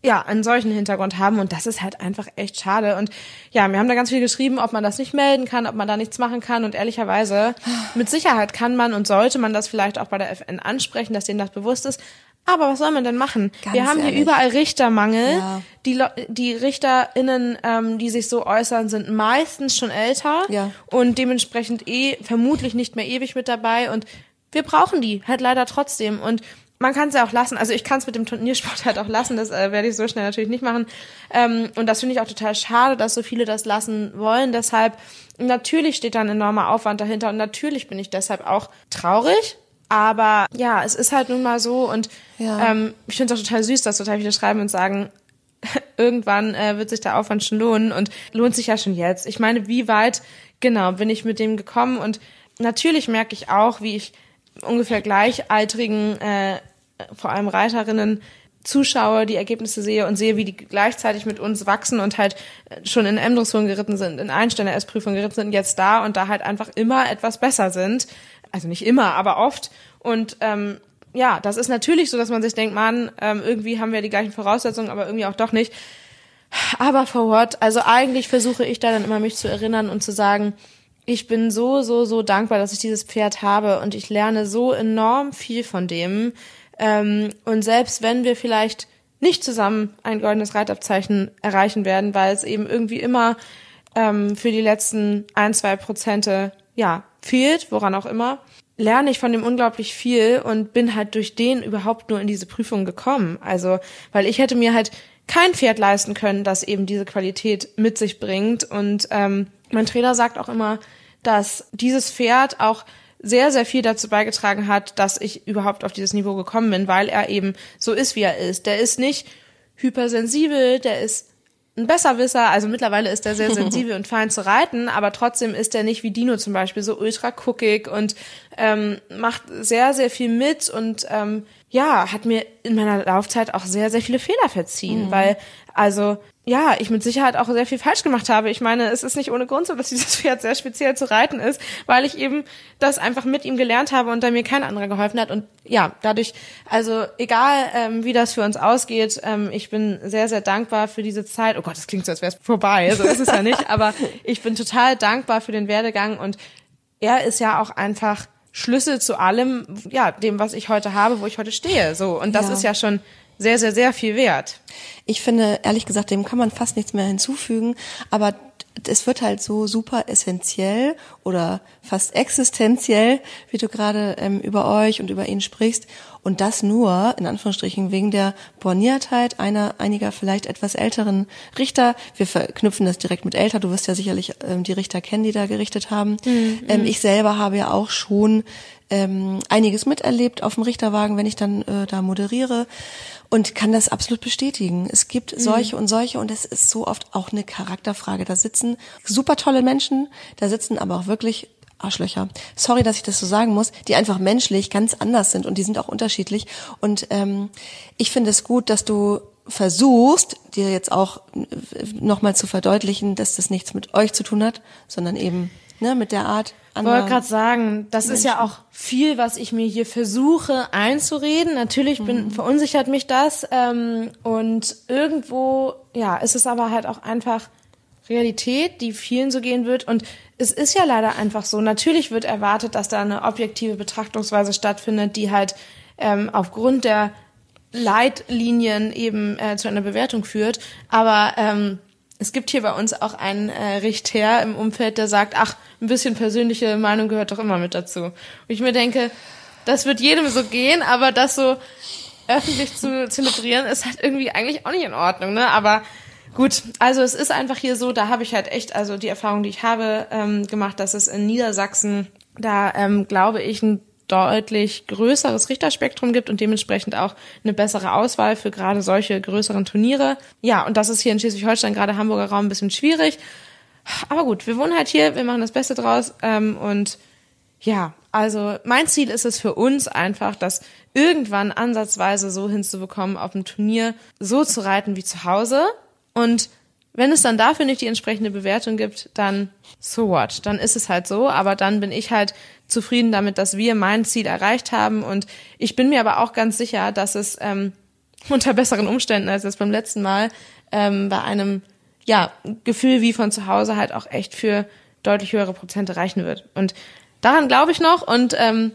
ja, einen solchen Hintergrund haben und das ist halt einfach echt schade. Und ja, wir haben da ganz viel geschrieben, ob man das nicht melden kann, ob man da nichts machen kann und ehrlicherweise, mit Sicherheit kann man und sollte man das vielleicht auch bei der FN ansprechen, dass denen das bewusst ist. Aber was soll man denn machen? Ganz wir haben ehrlich. hier überall Richtermangel. Ja. Die, die RichterInnen, ähm, die sich so äußern, sind meistens schon älter Ja. und dementsprechend eh vermutlich nicht mehr ewig mit dabei und wir brauchen die halt leider trotzdem und man kann es ja auch lassen. Also ich kann es mit dem Turniersport halt auch lassen. Das äh, werde ich so schnell natürlich nicht machen. Ähm, und das finde ich auch total schade, dass so viele das lassen wollen. Deshalb natürlich steht da ein enormer Aufwand dahinter und natürlich bin ich deshalb auch traurig. Aber ja, es ist halt nun mal so und Ja. ähm, ich finde es auch total süß, dass total viele schreiben und sagen, irgendwann äh, wird sich der Aufwand schon lohnen und lohnt sich ja schon jetzt. Ich meine, wie weit genau bin ich mit dem gekommen und natürlich merke ich auch, wie ich ungefähr gleichaltrigen, äh, vor allem Reiterinnen zuschaue, die Ergebnisse sehe und sehe, wie die gleichzeitig mit uns wachsen und halt schon in M-Dressuren geritten sind, in Einstände-S-Prüfungen geritten sind, jetzt da und da halt einfach immer etwas besser sind. Also nicht immer, aber oft. Und ähm, ja, das ist natürlich so, dass man sich denkt, man, ähm, irgendwie haben wir die gleichen Voraussetzungen, aber irgendwie auch doch nicht. Aber for what? Also eigentlich versuche ich da dann immer mich zu erinnern und zu sagen, ich bin so, so, so dankbar, dass ich dieses Pferd habe und ich lerne so enorm viel von dem. Ähm, und selbst wenn wir vielleicht nicht zusammen ein goldenes Reitabzeichen erreichen werden, weil es eben irgendwie immer ähm, für die letzten ein, zwei Prozente, ja, fehlt, woran auch immer, lerne ich von dem unglaublich viel und bin halt durch den überhaupt nur in diese Prüfung gekommen. Also, weil ich hätte mir halt kein Pferd leisten können, das eben diese Qualität mit sich bringt. Und ähm, mein Trainer sagt auch immer, dass dieses Pferd auch sehr, sehr viel dazu beigetragen hat, dass ich überhaupt auf dieses Niveau gekommen bin, weil er eben so ist, wie er ist. Der ist nicht hypersensibel, der ist ein Besserwisser, also mittlerweile ist er sehr sensibel und fein zu reiten, aber trotzdem ist er nicht wie Dino zum Beispiel so ultra guckig und ähm, macht sehr, sehr viel mit und ähm, ja, hat mir in meiner Laufzeit auch sehr, sehr viele Fehler verziehen, weil also ja, ich mit Sicherheit auch sehr viel falsch gemacht habe. Ich meine, es ist nicht ohne Grund so, dass dieses Pferd sehr speziell zu reiten ist, weil ich eben das einfach mit ihm gelernt habe und da mir kein anderer geholfen hat. Und ja, dadurch, also egal ähm, wie das für uns ausgeht, ähm, ich bin sehr, sehr dankbar für diese Zeit. Oh Gott, das klingt so, als wäre es vorbei. So ist es ja nicht. Aber ich bin total dankbar für den Werdegang und er ist ja auch einfach Schlüssel zu allem, ja, dem, was ich heute habe, wo ich heute stehe. So. Und das Ja. ist ja schon sehr, sehr, sehr viel wert. Ich finde, ehrlich gesagt, dem kann man fast nichts mehr hinzufügen, aber es wird halt so super essentiell oder fast existenziell, wie du gerade ähm, über euch und über ihn sprichst. Und das nur, in Anführungsstrichen, wegen der Borniertheit einer, einiger vielleicht etwas älteren Richter. Wir verknüpfen das direkt mit älter. Du wirst ja sicherlich ähm, die Richter kennen, die da gerichtet haben. Ähm, ich selber habe ja auch schon ähm, einiges miterlebt auf dem Richterwagen, wenn ich dann äh, da moderiere und kann das absolut bestätigen. Es gibt solche und solche und es ist so oft auch eine Charakterfrage. Da sitzen super tolle Menschen, da sitzen aber auch wirklich Arschlöcher. Sorry, dass ich das so sagen muss, die einfach menschlich ganz anders sind und die sind auch unterschiedlich. Und ähm, ich finde es gut, dass du versuchst, dir jetzt auch nochmal zu verdeutlichen, dass das nichts mit euch zu tun hat, sondern eben ne, mit der Art Ich wollte gerade sagen, das ist ja auch viel, was ich mir hier versuche einzureden. Natürlich bin, verunsichert mich das. Ähm, und irgendwo, ja, ist es aber halt auch einfach Realität, die vielen so gehen wird. Und es ist ja leider einfach so. Natürlich wird erwartet, dass da eine objektive Betrachtungsweise stattfindet, die halt ähm, aufgrund der Leitlinien eben äh, zu einer Bewertung führt. Aber ähm, es gibt hier bei uns auch einen äh, Richter im Umfeld, der sagt, ach, ein bisschen persönliche Meinung gehört doch immer mit dazu. Und ich mir denke, das wird jedem so gehen, aber das so öffentlich zu zelebrieren, ist halt irgendwie eigentlich auch nicht in Ordnung, ne? Aber gut, also es ist einfach hier so, da habe ich halt echt, also die Erfahrung, die ich habe, ähm, gemacht, dass es in Niedersachsen da, ähm, glaube ich, ein deutlich größeres Richterspektrum gibt und dementsprechend auch eine bessere Auswahl für gerade solche größeren Turniere. Ja, und das ist hier in Schleswig-Holstein, gerade Hamburger Raum, ein bisschen schwierig. Aber gut, wir wohnen halt hier, wir machen das Beste draus ähm, und ja, also mein Ziel ist es für uns einfach, das irgendwann ansatzweise so hinzubekommen, auf dem Turnier so zu reiten wie zu Hause. Und wenn es dann dafür nicht die entsprechende Bewertung gibt, dann so what? Dann ist es halt so. Aber dann bin ich halt zufrieden damit, dass wir mein Ziel erreicht haben. Und ich bin mir aber auch ganz sicher, dass es ähm, unter besseren Umständen als das beim letzten Mal ähm, bei einem ja Gefühl wie von zu Hause halt auch echt für deutlich höhere Prozente reichen wird. Und daran glaube ich noch und ähm,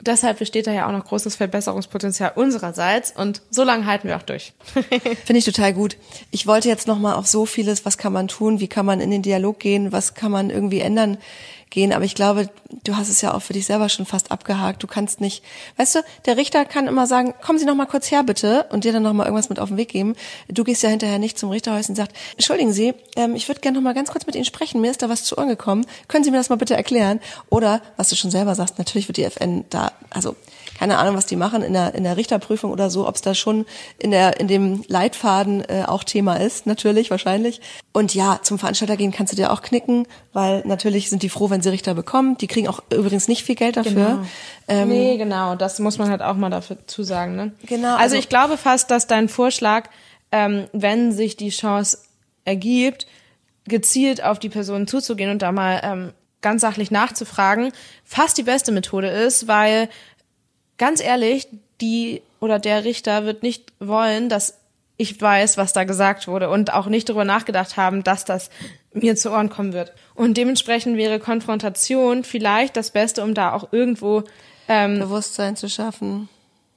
deshalb besteht da ja auch noch großes Verbesserungspotenzial unsererseits und so lange halten wir auch durch. Finde ich total gut. Ich wollte jetzt noch mal auf so vieles, was kann man tun, wie kann man in den Dialog gehen, was kann man irgendwie ändern, gehen. Aber ich glaube, du hast es ja auch für dich selber schon fast abgehakt. Du kannst nicht, weißt du, der Richter kann immer sagen, kommen Sie noch mal kurz her bitte und dir dann noch mal irgendwas mit auf den Weg geben. Du gehst ja hinterher nicht zum Richterhaus und sagst, entschuldigen Sie, ähm, ich würde gerne noch mal ganz kurz mit Ihnen sprechen. Mir ist da was zu Ohren gekommen. Können Sie mir das mal bitte erklären? Oder, was du schon selber sagst, natürlich wird die FN da, also keine Ahnung, was die machen in der, in der Richterprüfung oder so, ob es da schon in der in dem Leitfaden äh, auch Thema ist, natürlich, wahrscheinlich. Und ja, zum Veranstalter gehen kannst du dir auch knicken, weil natürlich sind die froh, wenn sie Richter bekommen. Die kriegen auch übrigens nicht viel Geld dafür. Genau. Ähm, nee, genau, das muss man halt auch mal dafür zusagen. Ne? Genau. Also, also ich glaube fast, dass dein Vorschlag, ähm, wenn sich die Chance ergibt, gezielt auf die Person zuzugehen und da mal ähm, ganz sachlich nachzufragen, fast die beste Methode ist, weil ganz ehrlich, die oder der Richter wird nicht wollen, dass ich weiß, was da gesagt wurde und auch nicht darüber nachgedacht haben, dass das mir zu Ohren kommen wird. Und dementsprechend wäre Konfrontation vielleicht das Beste, um da auch irgendwo ähm, Bewusstsein zu schaffen.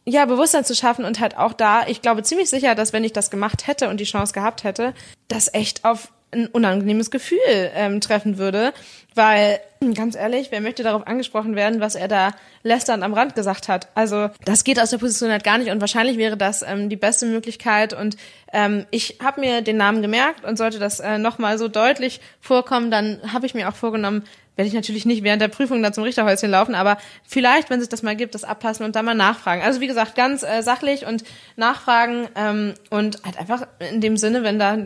Ja, Bewusstsein zu schaffen und halt auch da, ich glaube ziemlich sicher, dass wenn ich das gemacht hätte und die Chance gehabt hätte, das echt auf ein unangenehmes Gefühl ähm, treffen würde, weil ganz ehrlich, wer möchte darauf angesprochen werden, was er da lästernd am Rand gesagt hat? Also das geht aus der Position halt gar nicht und wahrscheinlich wäre das ähm, die beste Möglichkeit und ähm, ich habe mir den Namen gemerkt und sollte das äh, nochmal so deutlich vorkommen, dann habe ich mir auch vorgenommen, werde ich natürlich nicht während der Prüfung da zum Richterhäuschen laufen, aber vielleicht, wenn sich das mal gibt, das abpassen und dann mal nachfragen. Also wie gesagt, ganz äh, sachlich und nachfragen ähm, und halt einfach in dem Sinne, wenn da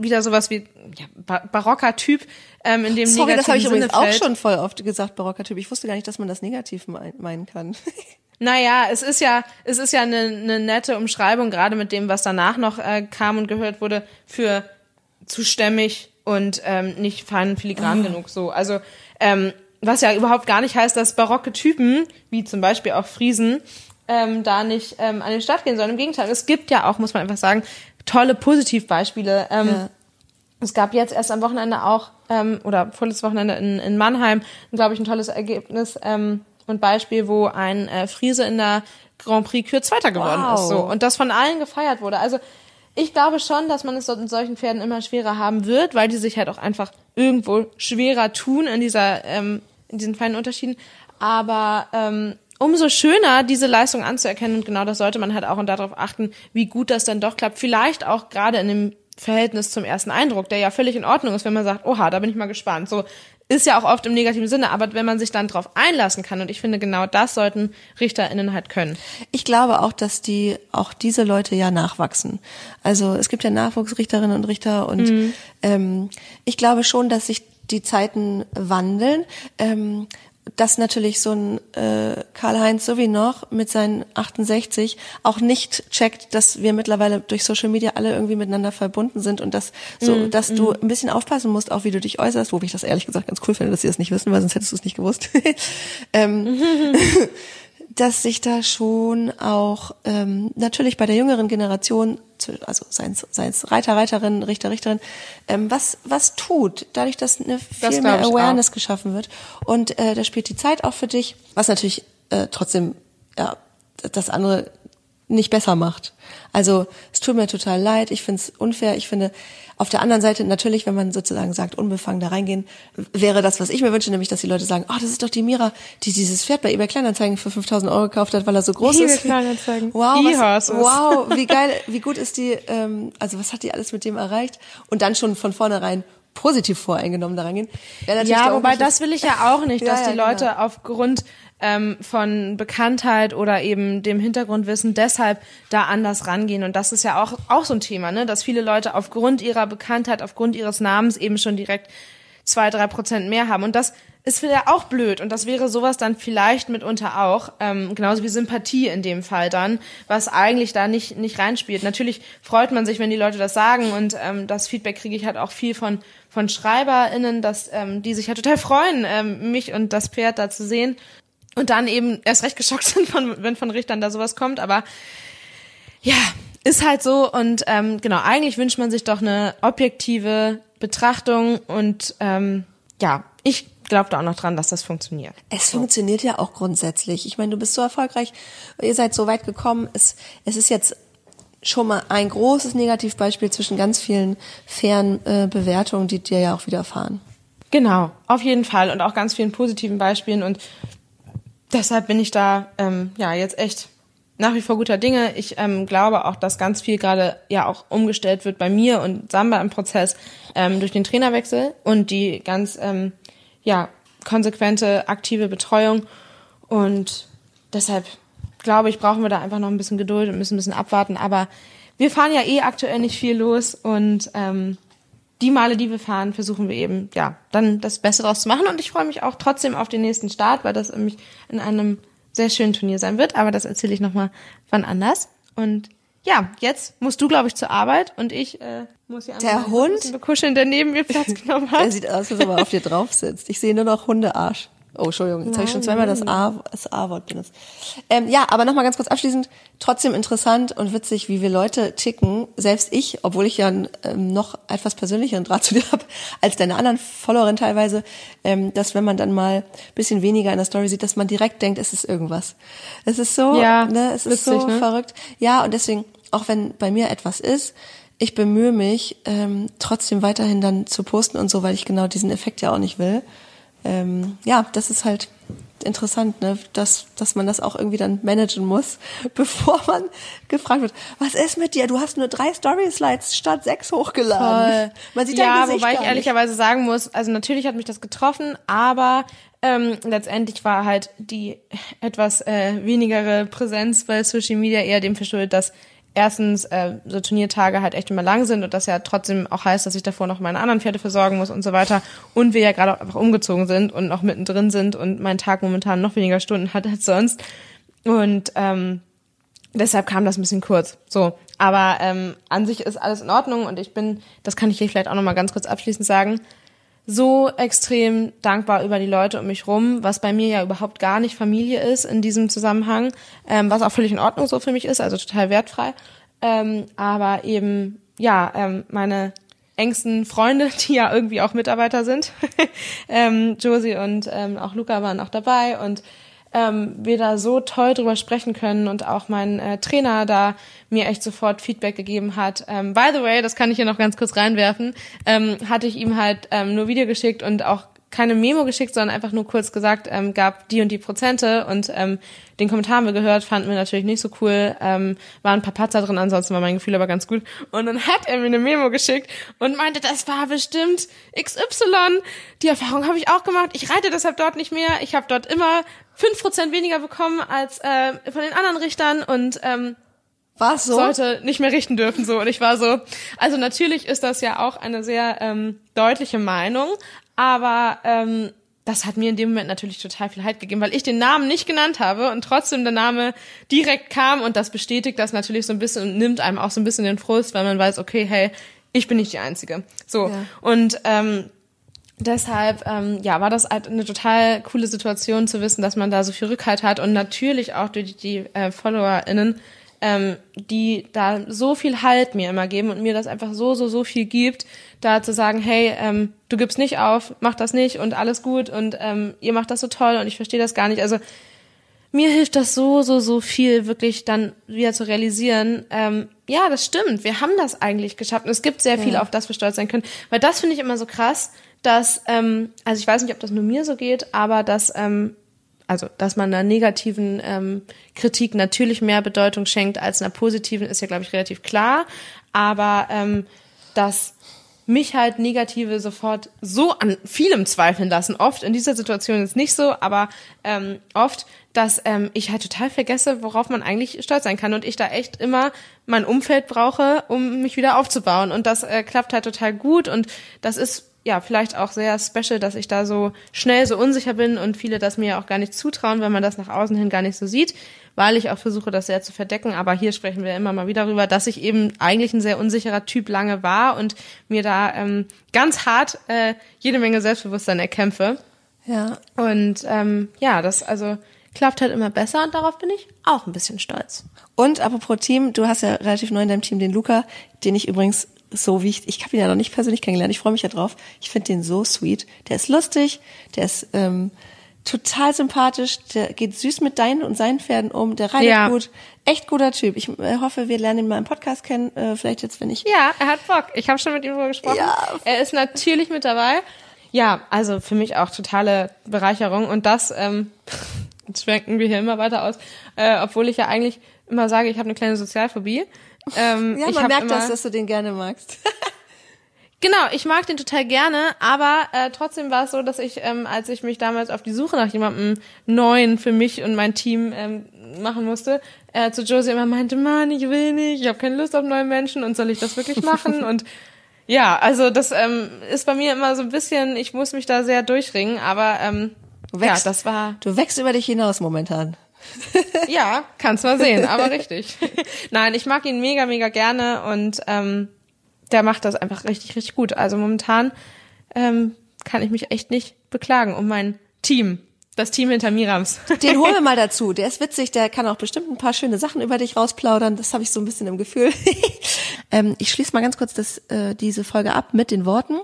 wieder sowas wie ja, barocker Typ ähm, in dem Sorry, das habe ich übrigens auch schon voll oft gesagt, barocker Typ. Ich wusste gar nicht, dass man das negativ meinen kann. Naja, es ist ja, es ist ja eine, eine nette Umschreibung, gerade mit dem, was danach noch äh, kam und gehört wurde, für zu stämmig, und ähm, nicht fein filigran oh. genug so. Also ähm, was ja überhaupt gar nicht heißt, dass barocke Typen, wie zum Beispiel auch Friesen, ähm, da nicht ähm, an den Start gehen sollen. Im Gegenteil, es gibt ja auch, muss man einfach sagen, tolle Positivbeispiele. Ähm, ja. Es gab jetzt erst am Wochenende auch, ähm, oder vorletztes Wochenende in, in Mannheim, glaube ich, ein tolles Ergebnis ähm, und Beispiel, wo ein äh, Friese in der Grand Prix Kür Zweiter geworden wow. ist. So. Und das von allen gefeiert wurde. Also ich glaube schon, dass man es mit solchen Pferden immer schwerer haben wird, weil die sich halt auch einfach irgendwo schwerer tun in dieser, ähm, in diesen feinen Unterschieden. Aber ähm, umso schöner, diese Leistung anzuerkennen und genau das sollte man halt auch und darauf achten, wie gut das dann doch klappt. Vielleicht auch gerade in dem Verhältnis zum ersten Eindruck, der ja völlig in Ordnung ist, wenn man sagt, oha, da bin ich mal gespannt. So, ist ja auch oft im negativen Sinne, aber wenn man sich dann drauf einlassen kann, und ich finde, genau das sollten RichterInnen halt können. Ich glaube auch, dass die, auch diese Leute ja nachwachsen. Also es gibt ja Nachwuchsrichterinnen und Richter und mhm. ähm, ich glaube schon, dass sich die Zeiten wandeln. Ähm, dass natürlich so ein äh, Karl-Heinz so wie noch mit seinen 68 auch nicht checkt, dass wir mittlerweile durch Social Media alle irgendwie miteinander verbunden sind und dass so, mm, dass mm. du ein bisschen aufpassen musst, auch wie du dich äußerst, wo ich das ehrlich gesagt ganz cool finde, dass sie das nicht wissen, weil sonst hättest du es nicht gewusst. ähm, dass sich da schon auch ähm, natürlich bei der jüngeren Generation, also seien es Reiter, Reiterin, Richter, Richterin, ähm, was was tut, dadurch, dass eine viel das mehr Awareness auch. geschaffen wird. Und äh, da spielt die Zeit auch für dich, was natürlich äh, trotzdem ja das andere nicht besser macht. Also es tut mir total leid, ich finde es unfair, ich finde auf der anderen Seite natürlich, wenn man sozusagen sagt, unbefangen da reingehen, wäre das, was ich mir wünsche, nämlich, dass die Leute sagen, oh, das ist doch die Mira, die dieses Pferd bei eBay Kleinanzeigen für 5000 Euro gekauft hat, weil er so groß eBay ist. Kleinanzeigen. Wow, was, wow, wie geil, wie gut ist die, ähm, also was hat die alles mit dem erreicht? Und dann schon von vornherein positiv voreingenommen da reingehen. Ja, wobei das will ich ja auch nicht, dass ja, ja, die Leute genau. aufgrund ähm, von Bekanntheit oder eben dem Hintergrundwissen deshalb da anders rangehen. Und das ist ja auch, auch so ein Thema, ne? dass viele Leute aufgrund ihrer Bekanntheit, aufgrund ihres Namens eben schon direkt zwei, drei Prozent mehr haben. Und das ist wieder auch blöd. Und das wäre sowas dann vielleicht mitunter auch, ähm, genauso wie Sympathie in dem Fall dann, was eigentlich da nicht, nicht reinspielt. Natürlich freut man sich, wenn die Leute das sagen und ähm, das Feedback kriege ich halt auch viel von, von SchreiberInnen, dass ähm, die sich halt total freuen, ähm, mich und das Pferd da zu sehen und dann eben erst recht geschockt sind, von, wenn von Richtern da sowas kommt. Aber ja, ist halt so. Und ähm, genau, eigentlich wünscht man sich doch eine objektive Betrachtung und ähm, ja, ich glaube da auch noch dran, dass das funktioniert. Es so. funktioniert ja auch grundsätzlich. Ich meine, du bist so erfolgreich, ihr seid so weit gekommen. Es, es ist jetzt schon mal ein großes Negativbeispiel zwischen ganz vielen fairen äh, Bewertungen, die dir ja auch widerfahren. Genau, auf jeden Fall und auch ganz vielen positiven Beispielen und deshalb bin ich da ähm, ja jetzt echt nach wie vor guter Dinge. Ich ähm, glaube auch, dass ganz viel gerade ja auch umgestellt wird bei mir und Samba im Prozess ähm, durch den Trainerwechsel und die ganz ähm, ja konsequente aktive Betreuung und deshalb glaube ich brauchen wir da einfach noch ein bisschen Geduld und müssen ein bisschen abwarten. Aber wir fahren ja eh aktuell nicht viel los und ähm, die Male, die wir fahren, versuchen wir eben, ja, dann das Beste draus zu machen. Und ich freue mich auch trotzdem auf den nächsten Start, weil das nämlich in einem sehr schönen Turnier sein wird. Aber das erzähle ich nochmal wann anders. Und ja, jetzt musst du, glaube ich, zur Arbeit und ich äh, muss hier Der Hund bekuscheln, der neben mir Platz genommen hat. Der sieht aus, als ob er auf dir drauf sitzt. Ich sehe nur noch Hundearsch. Oh, Entschuldigung, jetzt habe ich schon zweimal das A, das A-Wort benutzt. Ähm, ja, aber nochmal ganz kurz abschließend, trotzdem interessant und witzig, wie wir Leute ticken. Selbst ich, obwohl ich ja ähm, noch etwas persönlicheren Draht zu dir habe, als deine anderen Followerinnen teilweise, ähm, dass wenn man dann mal bisschen weniger in der Story sieht, dass man direkt denkt, es ist irgendwas. Es ist so, Ja, ne, es ist witzig, so ne? verrückt. Ja, und deswegen, auch wenn bei mir etwas ist, ich bemühe mich, ähm, trotzdem weiterhin dann zu posten und so, weil ich genau diesen Effekt ja auch nicht will. Ähm, ja, das ist halt interessant, ne, dass, dass man das auch irgendwie dann managen muss, bevor man gefragt wird, was ist mit dir? Du hast nur drei Story-Slides statt sechs hochgeladen. Man sieht ja, wobei ich ehrlicherweise sagen muss, also natürlich hat mich das getroffen, aber ähm, letztendlich war halt die etwas äh, wenigere Präsenz bei Social Media eher dem verschuldet, dass erstens äh, so Turniertage halt echt immer lang sind und das ja trotzdem auch heißt, dass ich davor noch meine anderen Pferde versorgen muss und so weiter und wir ja gerade auch einfach umgezogen sind und noch mittendrin sind und mein Tag momentan noch weniger Stunden hat als sonst und ähm, deshalb kam das ein bisschen kurz. So, aber ähm, an sich ist alles in Ordnung und ich bin, das kann ich hier vielleicht auch noch mal ganz kurz abschließend sagen, so extrem dankbar über die Leute um mich rum, was bei mir ja überhaupt gar nicht Familie ist in diesem Zusammenhang, ähm, was auch völlig in Ordnung so für mich ist, also total wertfrei. Ähm, aber eben, ja, ähm, meine engsten Freunde, die ja irgendwie auch Mitarbeiter sind, ähm, Josie und ähm, auch Luca waren auch dabei und ähm, wir da so toll drüber sprechen können und auch mein äh, Trainer da mir echt sofort Feedback gegeben hat. Ähm, by the way, das kann ich hier noch ganz kurz reinwerfen, ähm, hatte ich ihm halt ähm, nur Video geschickt und auch keine Memo geschickt, sondern einfach nur kurz gesagt, ähm, gab die und die Prozente und ähm, den Kommentar haben wir gehört, fanden wir natürlich nicht so cool, ähm, waren ein paar Patzer drin, ansonsten war mein Gefühl aber ganz gut. Und dann hat er mir eine Memo geschickt und meinte, das war bestimmt XY. Die Erfahrung habe ich auch gemacht. Ich reite deshalb dort nicht mehr. Ich habe dort immer fünf Prozent weniger bekommen als äh, von den anderen Richtern und ähm, War es so? sollte nicht mehr richten dürfen so und ich war so also natürlich ist das ja auch eine sehr ähm, deutliche Meinung aber ähm, das hat mir in dem Moment natürlich total viel Halt gegeben, weil ich den Namen nicht genannt habe und trotzdem der Name direkt kam und das bestätigt das natürlich so ein bisschen und nimmt einem auch so ein bisschen den Frust, weil man weiß, okay, hey, ich bin nicht die Einzige. So. Ja. Und ähm, deshalb ähm, ja war das halt eine total coole Situation zu wissen, dass man da so viel Rückhalt hat und natürlich auch durch die äh, FollowerInnen, ähm, die da so viel Halt mir immer geben und mir das einfach so so so viel gibt, da zu sagen, hey, ähm, du gibst nicht auf, mach das nicht und alles gut und ähm, ihr macht das so toll und ich verstehe das gar nicht. Also mir hilft das so, so, so viel, wirklich dann wieder zu realisieren, ähm, ja, das stimmt, wir haben das eigentlich geschafft. Und es gibt sehr viel, Ja. auf das wir stolz sein können. Weil das finde ich immer so krass, dass, ähm, also ich weiß nicht, ob das nur mir so geht, aber dass, ähm, also, dass man einer negativen ähm, Kritik natürlich mehr Bedeutung schenkt als einer positiven, ist ja, glaube ich, relativ klar. Aber ähm, dass mich halt Negative sofort so an vielem zweifeln lassen. Oft in dieser Situation ist nicht so, aber ähm, oft, dass ähm, ich halt total vergesse, worauf man eigentlich stolz sein kann und ich da echt immer mein Umfeld brauche, um mich wieder aufzubauen. Und das äh, klappt halt total gut und das ist ja vielleicht auch sehr special, dass ich da so schnell so unsicher bin und viele das mir auch gar nicht zutrauen, wenn man das nach außen hin gar nicht so sieht, weil ich auch versuche, das sehr zu verdecken. Aber hier sprechen wir immer mal wieder darüber, dass ich eben eigentlich ein sehr unsicherer Typ lange war und mir da ähm, ganz hart äh, jede Menge Selbstbewusstsein erkämpfe. Ja. Und ähm, ja, das also klappt halt immer besser und darauf bin ich auch ein bisschen stolz. Und apropos Team, du hast ja relativ neu in deinem Team den Luca, den ich übrigens so wie ich, ich habe ihn ja noch nicht persönlich kennengelernt, ich freue mich ja drauf. Ich finde den so sweet. Der ist lustig, der ist ähm, total sympathisch, der geht süß mit deinen und seinen Pferden um, der reitet Ja. gut. Echt guter Typ. Ich äh, hoffe, wir lernen ihn mal im Podcast kennen, äh, vielleicht jetzt, wenn ich Ja, er hat Bock. Ich habe schon mit ihm darüber gesprochen. Ja. Er ist natürlich mit dabei. Ja, also für mich auch totale Bereicherung und das ähm, schwenken wir hier immer weiter aus, äh, obwohl ich ja eigentlich immer sage, ich habe eine kleine Sozialphobie. Ähm, ja, man merkt das, dass du den gerne magst. Genau, ich mag den total gerne, aber äh, trotzdem war es so, dass ich, ähm, als ich mich damals auf die Suche nach jemandem Neuen für mich und mein Team ähm, machen musste, äh, zu Josie immer meinte, Mann, ich will nicht, ich habe keine Lust auf neue Menschen und soll ich das wirklich machen? und ja, also das ähm, ist bei mir immer so ein bisschen, ich muss mich da sehr durchringen, aber ähm, wächst, ja, das war. Du wächst über dich hinaus momentan. Ja, kannst mal sehen, aber richtig. Nein, ich mag ihn mega, mega gerne und ähm, der macht das einfach richtig, richtig gut. Also momentan ähm, kann ich mich echt nicht beklagen um mein Team. Das Team hinter Mirams. Den holen wir mal dazu. Der ist witzig, der kann auch bestimmt ein paar schöne Sachen über dich rausplaudern. Das habe ich so ein bisschen im Gefühl. ähm, ich schließe mal ganz kurz das, äh, diese Folge ab mit den Worten.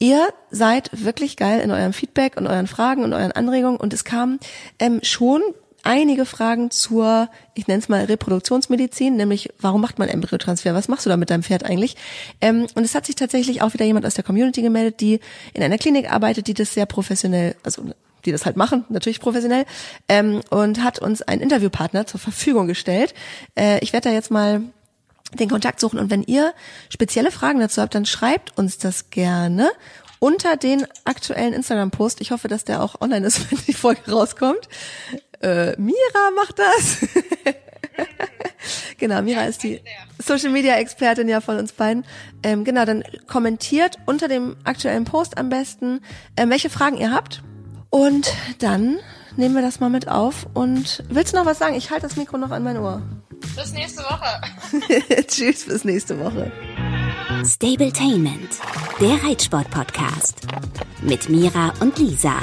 Ihr seid wirklich geil in eurem Feedback und euren Fragen und euren Anregungen und es kam ähm, schon einige Fragen zur, ich nenne es mal Reproduktionsmedizin, nämlich warum macht man Embryotransfer? Was machst du da mit deinem Pferd eigentlich? Ähm, und es hat sich tatsächlich auch wieder jemand aus der Community gemeldet, die in einer Klinik arbeitet, die das sehr professionell, also die das halt machen, natürlich professionell, ähm, und hat uns einen Interviewpartner zur Verfügung gestellt. Äh, ich werde da jetzt mal den Kontakt suchen und wenn ihr spezielle Fragen dazu habt, dann schreibt uns das gerne unter den aktuellen Instagram-Post. Ich hoffe, dass der auch online ist, wenn die Folge rauskommt äh, Mira macht das. genau, Mira ist die Social Media Expertin ja von uns beiden. Ähm, genau, dann kommentiert unter dem aktuellen Post am besten, ähm, welche Fragen ihr habt. Und dann nehmen wir das mal mit auf. Und willst du noch was sagen? Ich halte das Mikro noch an mein Ohr. Bis nächste Woche. Tschüss, bis nächste Woche. Stabletainment, der Reitsport-Podcast. Mit Mira und Lisa.